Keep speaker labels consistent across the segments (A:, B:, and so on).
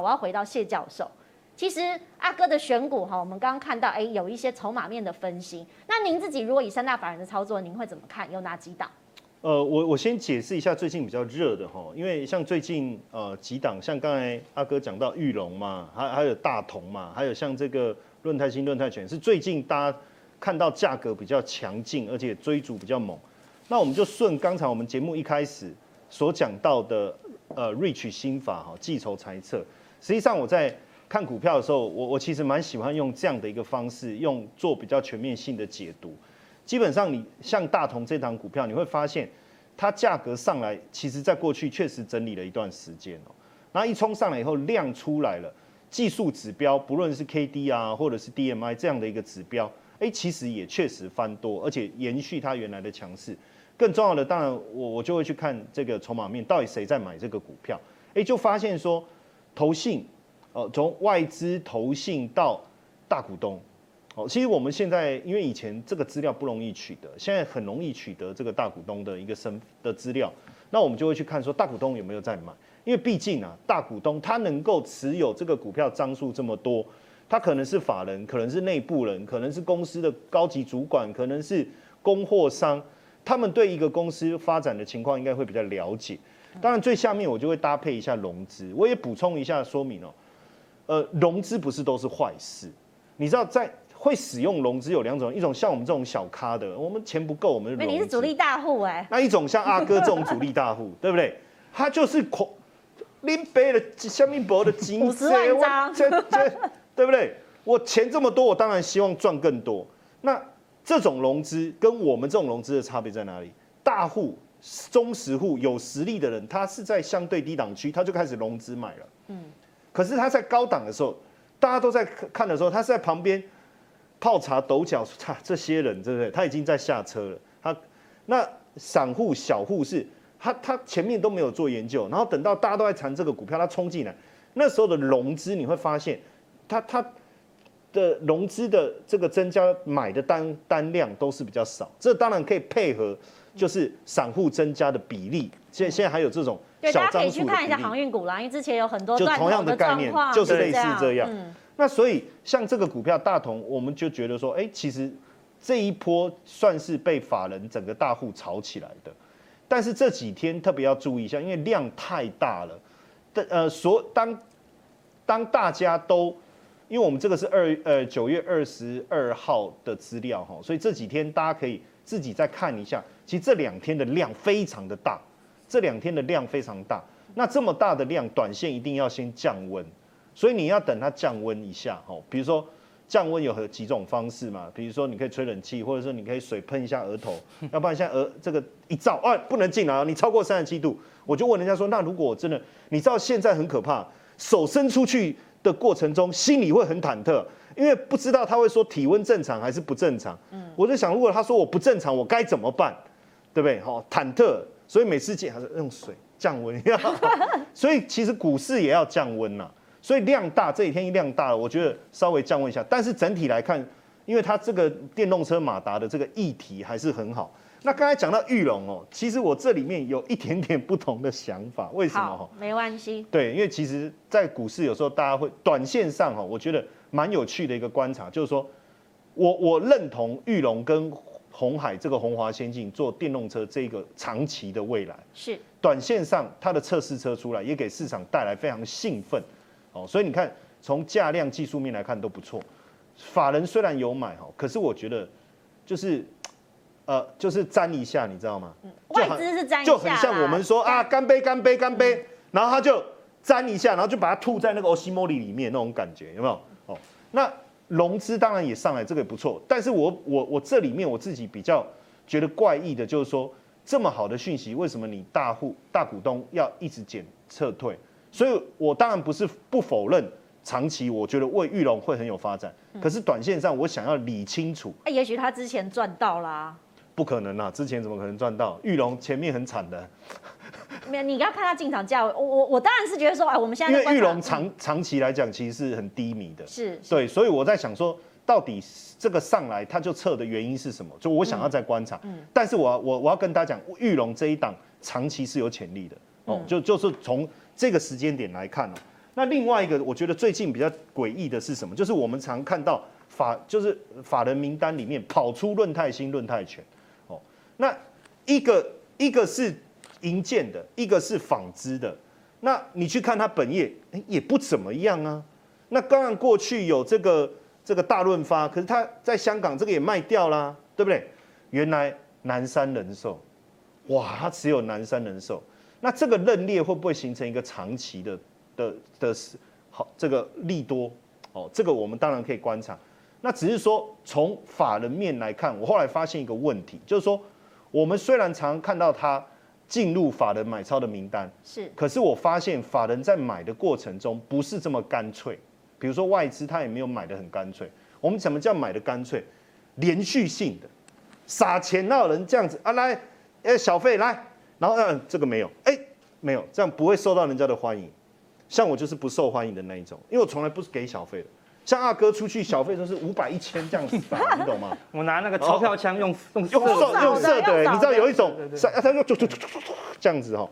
A: 我要回到谢教授。其实阿哥的选股哈，我们刚刚看到，哎，有一些筹码面的分析。那您自己如果以三大法人的操作，您会怎么看？有哪几档？
B: 呃，我我先解释一下最近比较热的哈，因为像最近呃几档，像刚才阿哥讲到裕隆嘛，还还有大同嘛，还有像这个润泰新、润泰全，是最近大家看到价格比较强劲，而且追逐比较猛。那我们就顺刚才我们节目一开始所讲到的呃 Rich 心法哈，计筹猜测。实际上我在看股票的时候，我我其实蛮喜欢用这样的一个方式，用做比较全面性的解读。基本上，你像大同这档股票，你会发现它价格上来，其实在过去确实整理了一段时间哦。然后一冲上来以后，量出来了，技术指标不论是 K D 啊，或者是 D M I 这样的一个指标，哎，其实也确实翻多，而且延续它原来的强势。更重要的，当然我我就会去看这个筹码面，到底谁在买这个股票？哎，就发现说，投信。哦，从外资投信到大股东，哦，其实我们现在因为以前这个资料不容易取得，现在很容易取得这个大股东的一个身的资料，那我们就会去看说大股东有没有在买，因为毕竟啊，大股东他能够持有这个股票张数这么多，他可能是法人，可能是内部人，可能是公司的高级主管，可能是供货商，他们对一个公司发展的情况应该会比较了解。当然，最下面我就会搭配一下融资，我也补充一下说明哦。呃，融资不是都是坏事，你知道，在会使用融资有两种，一种像我们这种小咖的，我们钱不够，我们融资。
A: 你是主力大户哎。
B: 那一种像阿哥这种主力大户，对不对？他就是恐拎背了下面薄的金
A: 五十万张，
B: 对不对？我钱这么多，我当然希望赚更多。那这种融资跟我们这种融资的差别在哪里？大户、中实户、有实力的人，他是在相对低档区，他就开始融资买了。嗯。可是他在高档的时候，大家都在看的时候，他是在旁边泡茶抖脚，差这些人对不对？他已经在下车了。他那散户小户是，他他前面都没有做研究，然后等到大家都在谈这个股票，他冲进来，那时候的融资你会发现，他他的融资的这个增加买的单单量都是比较少。这当然可以配合，就是散户增加的比例。现在现在还有这种。
A: 对，大家可以去看一下航运股啦，因为之前有很多
B: 就同样的概念，就是类似这样。嗯、那所以像这个股票大同，我们就觉得说，哎、欸，其实这一波算是被法人整个大户炒起来的。但是这几天特别要注意一下，因为量太大了。的呃，所当当大家都，因为我们这个是二呃九月二十二号的资料哈，所以这几天大家可以自己再看一下。其实这两天的量非常的大。这两天的量非常大，那这么大的量，短线一定要先降温，所以你要等它降温一下，哦，比如说降温有何几种方式嘛？比如说你可以吹冷气，或者说你可以水喷一下额头，要不然现在额这个一照，哎，不能进来啊，你超过三十七度，我就问人家说，那如果我真的，你知道现在很可怕，手伸出去的过程中，心里会很忐忑，因为不知道他会说体温正常还是不正常，嗯，我就想，如果他说我不正常，我该怎么办？对不对？好，忐忑。所以每次见还是用水降温，所以其实股市也要降温呐。所以量大，这几天一量大了，我觉得稍微降温一下。但是整体来看，因为它这个电动车马达的这个议题还是很好。那刚才讲到玉龙哦，其实我这里面有一点点不同的想法，为什么？哈，
A: 没关系。
B: 对，因为其实，在股市有时候大家会短线上哈，我觉得蛮有趣的一个观察，就是说我我认同玉龙跟。红海这个红华先进做电动车这个长期的未来
A: 是
B: 短线上它的测试车出来也给市场带来非常兴奋哦，所以你看从价量技术面来看都不错。法人虽然有买哈，可是我觉得就是呃就是沾一下，你知道吗？
A: 外资是沾一下，
B: 就很像我们说啊干杯干杯干杯，然后他就沾一下，然后就把它吐在那个欧西莫里里面那种感觉有没有？哦，那。融资当然也上来，这个也不错。但是我我我这里面我自己比较觉得怪异的，就是说这么好的讯息，为什么你大户大股东要一直减撤退？所以我当然不是不否认长期，我觉得为玉龙会很有发展。可是短线上，我想要理清楚。
A: 哎，也许他之前赚到啦。
B: 不可能啊！之前怎么可能赚到？玉龙前面很惨的。
A: 没有，你要看他进场价位。我我我当然是觉得说，哎，我们现在
B: 因为玉龙长长期来讲其实是很低迷的，
A: 是，
B: 对，所以我在想说，到底这个上来他就撤的原因是什么？就我想要再观察。嗯，但是我我我要跟大家讲，玉龙这一档长期是有潜力的哦，就就是从这个时间点来看哦。那另外一个，我觉得最近比较诡异的是什么？就是我们常看到法，就是法人名单里面跑出论泰新、论泰全，哦，那一个一个是银建的，一个是纺织的，那你去看它本业，也不怎么样啊。那刚然过去有这个这个大润发，可是它在香港这个也卖掉啦，对不对？原来南山人寿，哇，它只有南山人寿，那这个认列会不会形成一个长期的？的的是好，这个利多哦，这个我们当然可以观察。那只是说从法人面来看，我后来发现一个问题，就是说我们虽然常看到他进入法人买超的名单，
A: 是，
B: 可是我发现法人在买的过程中不是这么干脆。比如说外资他也没有买的很干脆。我们怎么叫买的干脆？连续性的撒钱，哪有人这样子啊？来，哎，小费来，然后嗯，这个没有，哎，没有，这样不会受到人家的欢迎。像我就是不受欢迎的那一种，因为我从来不是给小费的。像阿哥出去小费都是五百一千这样子打，你懂吗？
C: 我拿那个钞票枪用用
B: 用色用色的，你知道有一种，他就就就就这样子哈。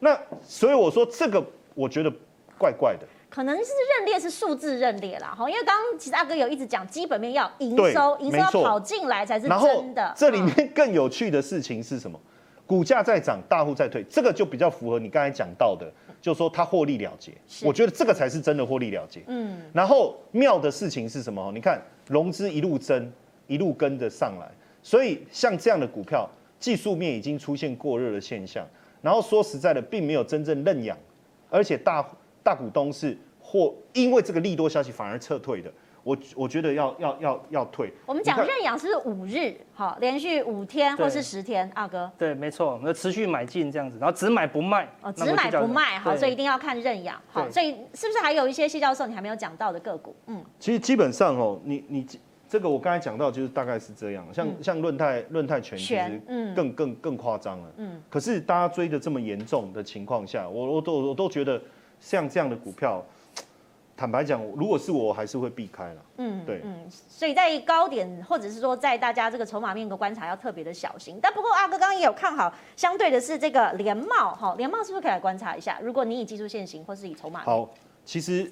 B: 那所以我说这个我觉得怪怪的。
A: 可能是认列是数字认列啦，哈，因为刚刚其实阿哥有一直讲基本面要营收，营收要跑进来才是真的。
B: 这里面更有趣的事情是什么？股价在涨，大户在退，这个就比较符合你刚才讲到的。就是说他获利了结，我觉得这个才是真的获利了结。嗯，然后妙的事情是什么？你看融资一路增，一路跟着上来，所以像这样的股票，技术面已经出现过热的现象。然后说实在的，并没有真正认养，而且大大股东是或因为这个利多消息反而撤退的。我我觉得要要要要退。
A: 我们讲认养是五日，好，连续五天或是十天，阿哥。
C: 对，没错，那持续买进这样子，然后只买不卖。
A: 哦，只买不卖，好，所以一定要看认养。好，所以是不是还有一些谢教授你还没有讲到的个股？嗯，
B: 其实基本上哦，你你这个我刚才讲到就是大概是这样，像像润泰润泰全其实嗯更更更夸张了。嗯。可是大家追的这么严重的情况下，我我都我都觉得像这样的股票。坦白讲，如果是我，还是会避开了。嗯，对，嗯，
A: 所以在高点，或者是说在大家这个筹码面的观察，要特别的小心。但不过阿哥刚刚也有看好，相对的是这个联茂，哈，联茂是不是可以来观察一下？如果你以技术线型，或是以筹码，
B: 好，其实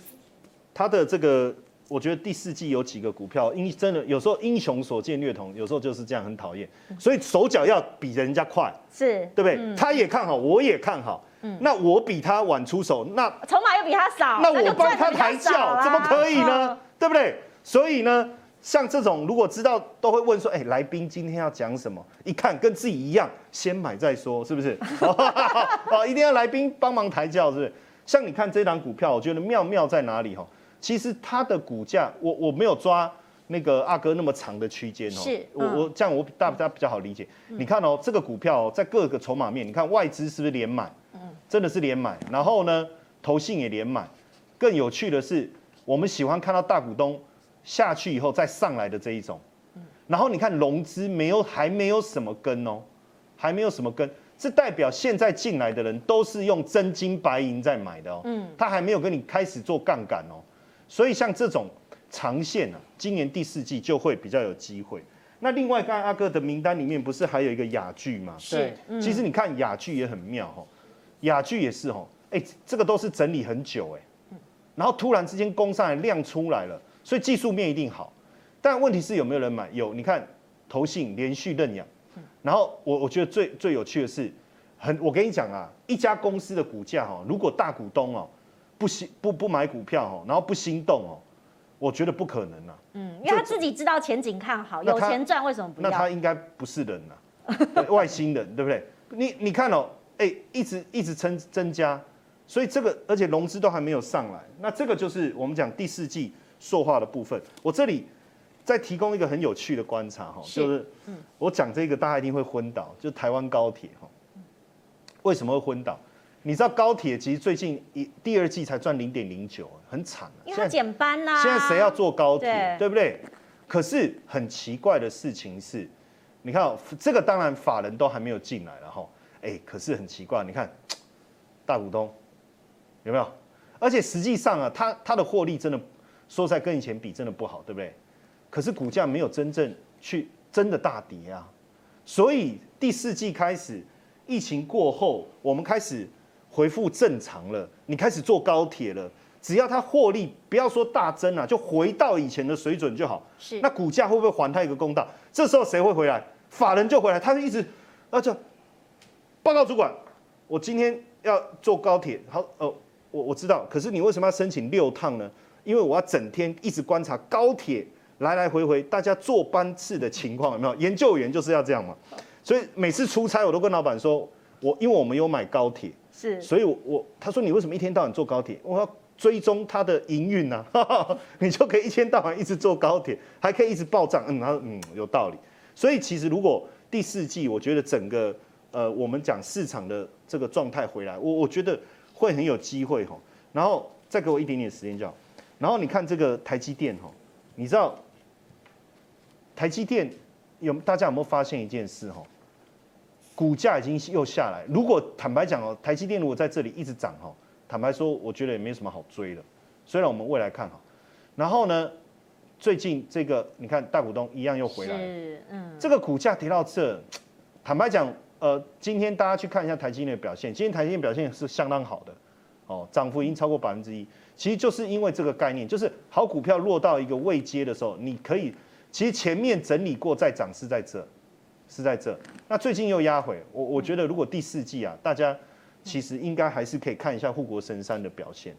B: 它的这个，我觉得第四季有几个股票，因真的有时候英雄所见略同，有时候就是这样，很讨厌。所以手脚要比人家快，
A: 是
B: 对不对？嗯、他也看好，我也看好。嗯，那我比他晚出手，那
A: 筹码又比他少，
B: 那我帮他抬轿，怎么可以呢？嗯、对不对？所以呢，像这种如果知道，都会问说，哎，来宾今天要讲什么？一看跟自己一样，先买再说，是不是？哦，一定要来宾帮忙抬轿，是不是？像你看这档股票，我觉得妙妙在哪里？哈，其实它的股价，我我没有抓那个阿哥那么长的区间哦，是，我我这样我大家比较好理解。你看哦，这个股票在各个筹码面，你看外资是不是连买？真的是连买，然后呢，投信也连买。更有趣的是，我们喜欢看到大股东下去以后再上来的这一种。然后你看融资没有，还没有什么跟哦，还没有什么跟，这代表现在进来的人都是用真金白银在买的哦。嗯，他还没有跟你开始做杠杆哦。所以像这种长线啊，今年第四季就会比较有机会。那另外，刚才阿哥的名单里面不是还有一个雅聚吗？
A: 是，
B: 其实你看雅聚也很妙哦。亚聚也是哦，哎，这个都是整理很久哎，然后突然之间攻上来量出来了，所以技术面一定好，但问题是有没有人买？有，你看投信连续认养，然后我我觉得最最有趣的是，很我跟你讲啊，一家公司的股价哦，如果大股东哦不心不不买股票哦，然后不心动哦，我觉得不可能啊，
A: 嗯，因为他自己知道前景看好，有钱赚为什么不要？
B: 那他应该不是人 呐，外星人对不对？你你看哦。哎、欸，一直一直增增加，所以这个而且融资都还没有上来，那这个就是我们讲第四季塑化的部分。我这里再提供一个很有趣的观察哈，就是我讲这个大家一定会昏倒，就台湾高铁哈，为什么会昏倒？你知道高铁其实最近一第二季才赚零点零九，很惨啊，
A: 因为它减班啦。
B: 现在谁要坐高铁，对，对不对？可是很奇怪的事情是，你看这个当然法人都还没有进来了哈。哎，可是很奇怪，你看大股东有没有？而且实际上啊，它它的获利真的说实在跟以前比真的不好，对不对？可是股价没有真正去真的大跌啊，所以第四季开始疫情过后，我们开始恢复正常了，你开始坐高铁了，只要它获利不要说大增啊，就回到以前的水准就好。
A: 是，
B: 那股价会不会还它一个公道？这时候谁会回来？法人就回来，他就一直，那就报告主管，我今天要坐高铁，好，哦，我我知道，可是你为什么要申请六趟呢？因为我要整天一直观察高铁来来回回大家坐班次的情况有没有？研究员就是要这样嘛，所以每次出差我都跟老板说，我因为我们有买高铁，
A: 是，
B: 所以我我他说你为什么一天到晚坐高铁？我要追踪它的营运呐，你就可以一天到晚一直坐高铁，还可以一直报账，嗯，他说嗯有道理。所以其实如果第四季，我觉得整个呃，我们讲市场的这个状态回来，我我觉得会很有机会哈。然后再给我一点点时间就好。然后你看这个台积电哈，你知道台积电有大家有没有发现一件事哈？股价已经又下来。如果坦白讲哦，台积电如果在这里一直涨哈，坦白说，我觉得也没什么好追的。虽然我们未来看好，然后呢？最近这个你看大股东一样又回来了，嗯，这个股价跌到这，坦白讲，呃，今天大家去看一下台积电的表现，今天台积电表现是相当好的，哦，涨幅已经超过百分之一，其实就是因为这个概念，就是好股票落到一个未接的时候，你可以，其实前面整理过再涨是在这，是在这，那最近又压回，我我觉得如果第四季啊，大家其实应该还是可以看一下护国神山的表现。